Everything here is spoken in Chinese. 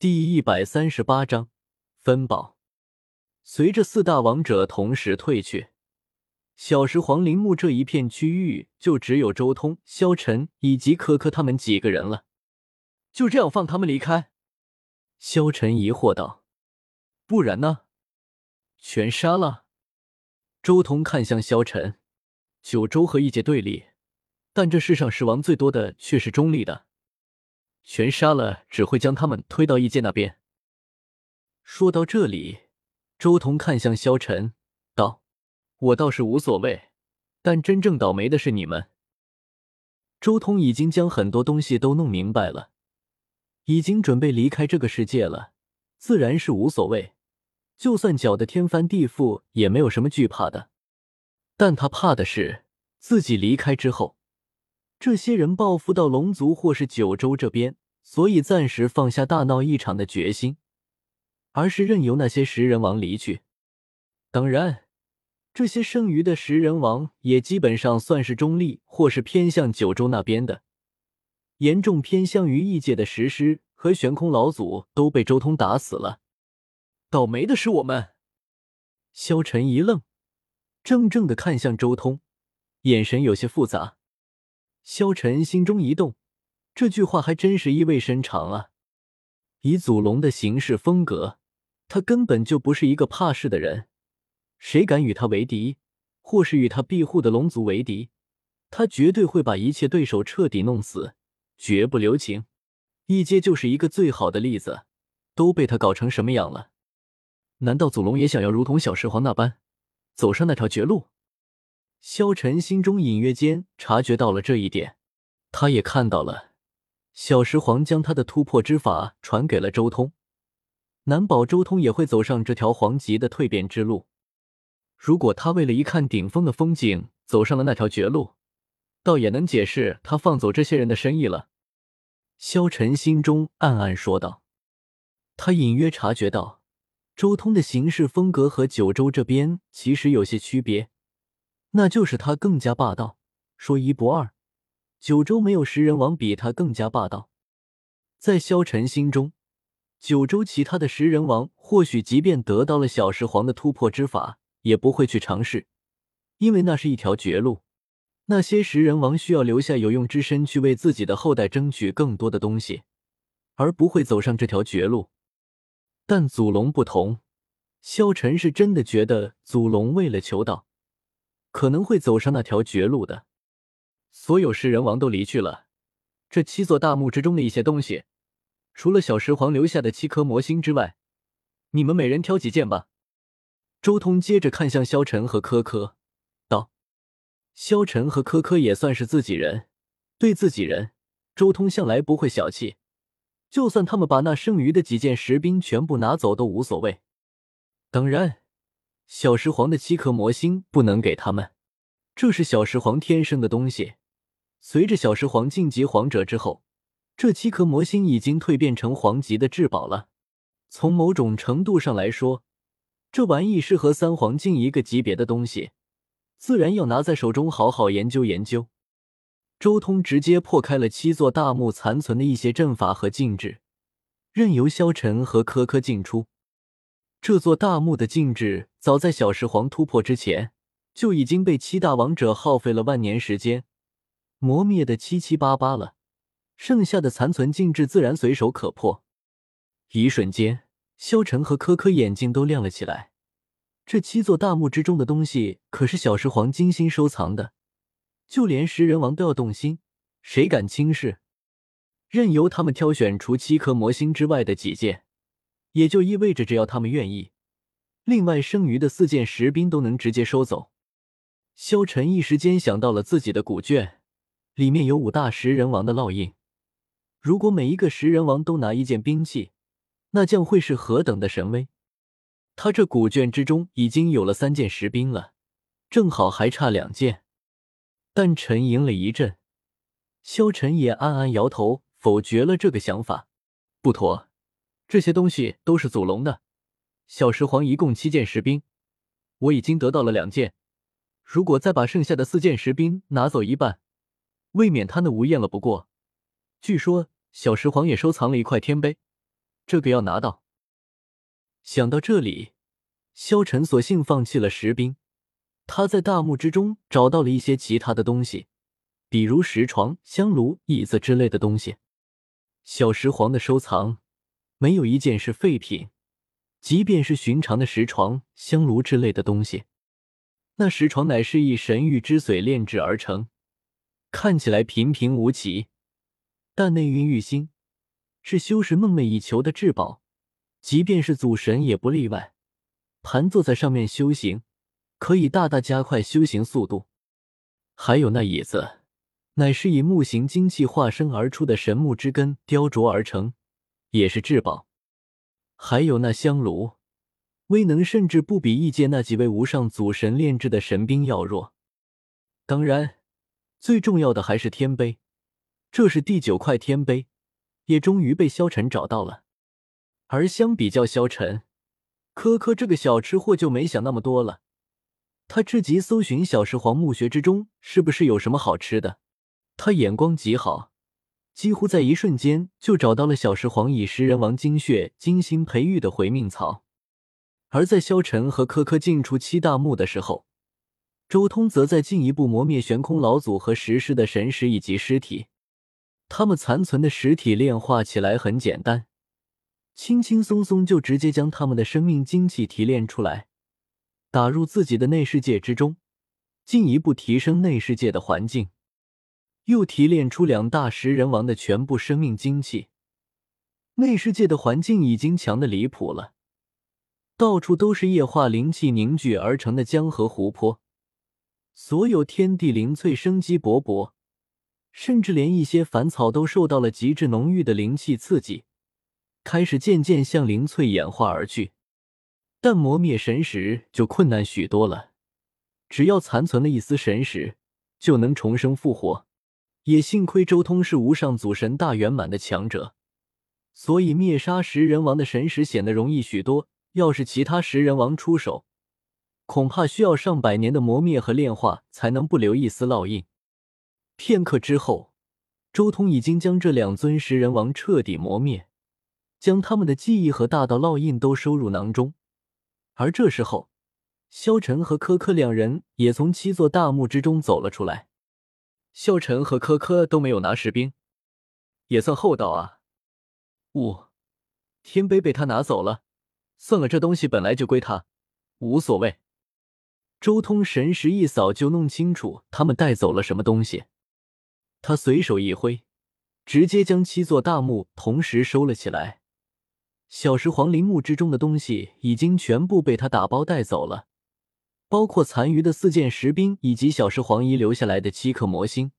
第一百三十八章分宝。随着四大王者同时退去，小石皇陵墓这一片区域就只有周通、萧晨以及科科他们几个人了。就这样放他们离开？萧晨疑惑道：“不然呢？全杀了？”周通看向萧晨：“九州和异界对立，但这世上死亡最多的却是中立的。”全杀了，只会将他们推到异界那边。说到这里，周彤看向萧晨，道：“我倒是无所谓，但真正倒霉的是你们。”周通已经将很多东西都弄明白了，已经准备离开这个世界了，自然是无所谓。就算搅得天翻地覆，也没有什么惧怕的。但他怕的是自己离开之后。这些人报复到龙族或是九州这边，所以暂时放下大闹一场的决心，而是任由那些食人王离去。当然，这些剩余的食人王也基本上算是中立或是偏向九州那边的，严重偏向于异界的石狮和悬空老祖都被周通打死了。倒霉的是我们。萧晨一愣，怔怔的看向周通，眼神有些复杂。萧晨心中一动，这句话还真是意味深长啊！以祖龙的行事风格，他根本就不是一个怕事的人，谁敢与他为敌，或是与他庇护的龙族为敌，他绝对会把一切对手彻底弄死，绝不留情。一阶就是一个最好的例子，都被他搞成什么样了？难道祖龙也想要如同小石皇那般，走上那条绝路？萧晨心中隐约间察觉到了这一点，他也看到了小石皇将他的突破之法传给了周通，难保周通也会走上这条皇级的蜕变之路。如果他为了一看顶峰的风景走上了那条绝路，倒也能解释他放走这些人的深意了。萧晨心中暗暗说道，他隐约察觉到周通的行事风格和九州这边其实有些区别。那就是他更加霸道，说一不二。九州没有食人王比他更加霸道。在萧晨心中，九州其他的食人王或许即便得到了小石皇的突破之法，也不会去尝试，因为那是一条绝路。那些食人王需要留下有用之身去为自己的后代争取更多的东西，而不会走上这条绝路。但祖龙不同，萧晨是真的觉得祖龙为了求道。可能会走上那条绝路的。所有食人王都离去了，这七座大墓之中的一些东西，除了小石皇留下的七颗魔星之外，你们每人挑几件吧。周通接着看向萧晨和柯柯，道：“萧晨和柯柯也算是自己人，对自己人，周通向来不会小气。就算他们把那剩余的几件石兵全部拿走都无所谓。当然。”小石皇的七颗魔星不能给他们，这是小石皇天生的东西。随着小石皇晋级皇者之后，这七颗魔星已经蜕变成皇级的至宝了。从某种程度上来说，这玩意是和三皇境一个级别的东西，自然要拿在手中好好研究研究。周通直接破开了七座大墓残存的一些阵法和禁制，任由萧晨和柯柯进出。这座大墓的禁制，早在小石皇突破之前，就已经被七大王者耗费了万年时间磨灭的七七八八了。剩下的残存禁制，自然随手可破。一瞬间，萧晨和柯柯眼睛都亮了起来。这七座大墓之中的东西，可是小石皇精心收藏的，就连食人王都要动心，谁敢轻视？任由他们挑选除七颗魔星之外的几件。也就意味着，只要他们愿意，另外剩余的四件石兵都能直接收走。萧晨一时间想到了自己的古卷，里面有五大食人王的烙印。如果每一个食人王都拿一件兵器，那将会是何等的神威！他这古卷之中已经有了三件石兵了，正好还差两件。但沉吟了一阵，萧晨也暗暗摇头，否决了这个想法，不妥。这些东西都是祖龙的，小石皇一共七件石兵，我已经得到了两件。如果再把剩下的四件石兵拿走一半，未免贪得无厌了。不过，据说小石皇也收藏了一块天碑，这个要拿到。想到这里，萧晨索性放弃了石兵，他在大墓之中找到了一些其他的东西，比如石床、香炉、椅子之类的东西。小石皇的收藏没有一件是废品，即便是寻常的石床、香炉之类的东西，那石床乃是以神玉之髓炼制而成，看起来平平无奇，但内蕴玉心，是修士梦寐以求的至宝，即便是祖神也不例外。盘坐在上面修行，可以大大加快修行速度。还有那椅子。乃是以木形精气化身而出的神木之根雕琢而成，也是至宝。还有那香炉，威能甚至不比异界那几位无上祖神炼制的神兵要弱。当然，最重要的还是天碑，这是第九块天碑，也终于被萧晨找到了。而相比较萧晨，科科这个小吃货就没想那么多了。他至极搜寻小石皇墓穴之中是不是有什么好吃的。他眼光极好，几乎在一瞬间就找到了小石皇以食人王精血精心培育的回命草。而在萧晨和柯柯进出七大墓的时候，周通则在进一步磨灭悬空老祖和石狮的神识以及尸体。他们残存的实体炼化起来很简单，轻轻松松就直接将他们的生命精气提炼出来，打入自己的内世界之中，进一步提升内世界的环境。又提炼出两大食人王的全部生命精气，内世界的环境已经强的离谱了，到处都是液化灵气凝聚而成的江河湖泊，所有天地灵翠，生机勃勃，甚至连一些凡草都受到了极致浓郁的灵气刺激，开始渐渐向灵翠演化而去。但磨灭神识就困难许多了，只要残存了一丝神识，就能重生复活。也幸亏周通是无上祖神大圆满的强者，所以灭杀食人王的神识显得容易许多。要是其他食人王出手，恐怕需要上百年的磨灭和炼化才能不留一丝烙印。片刻之后，周通已经将这两尊食人王彻底磨灭，将他们的记忆和大道烙印都收入囊中。而这时候，萧晨和柯柯两人也从七座大墓之中走了出来。萧晨和科科都没有拿士兵，也算厚道啊。五天碑被他拿走了，算了，这东西本来就归他，无所谓。周通神识一扫，就弄清楚他们带走了什么东西。他随手一挥，直接将七座大墓同时收了起来。小石皇陵墓之中的东西已经全部被他打包带走了。包括残余的四件石兵，以及小石皇遗留下来的七颗魔星。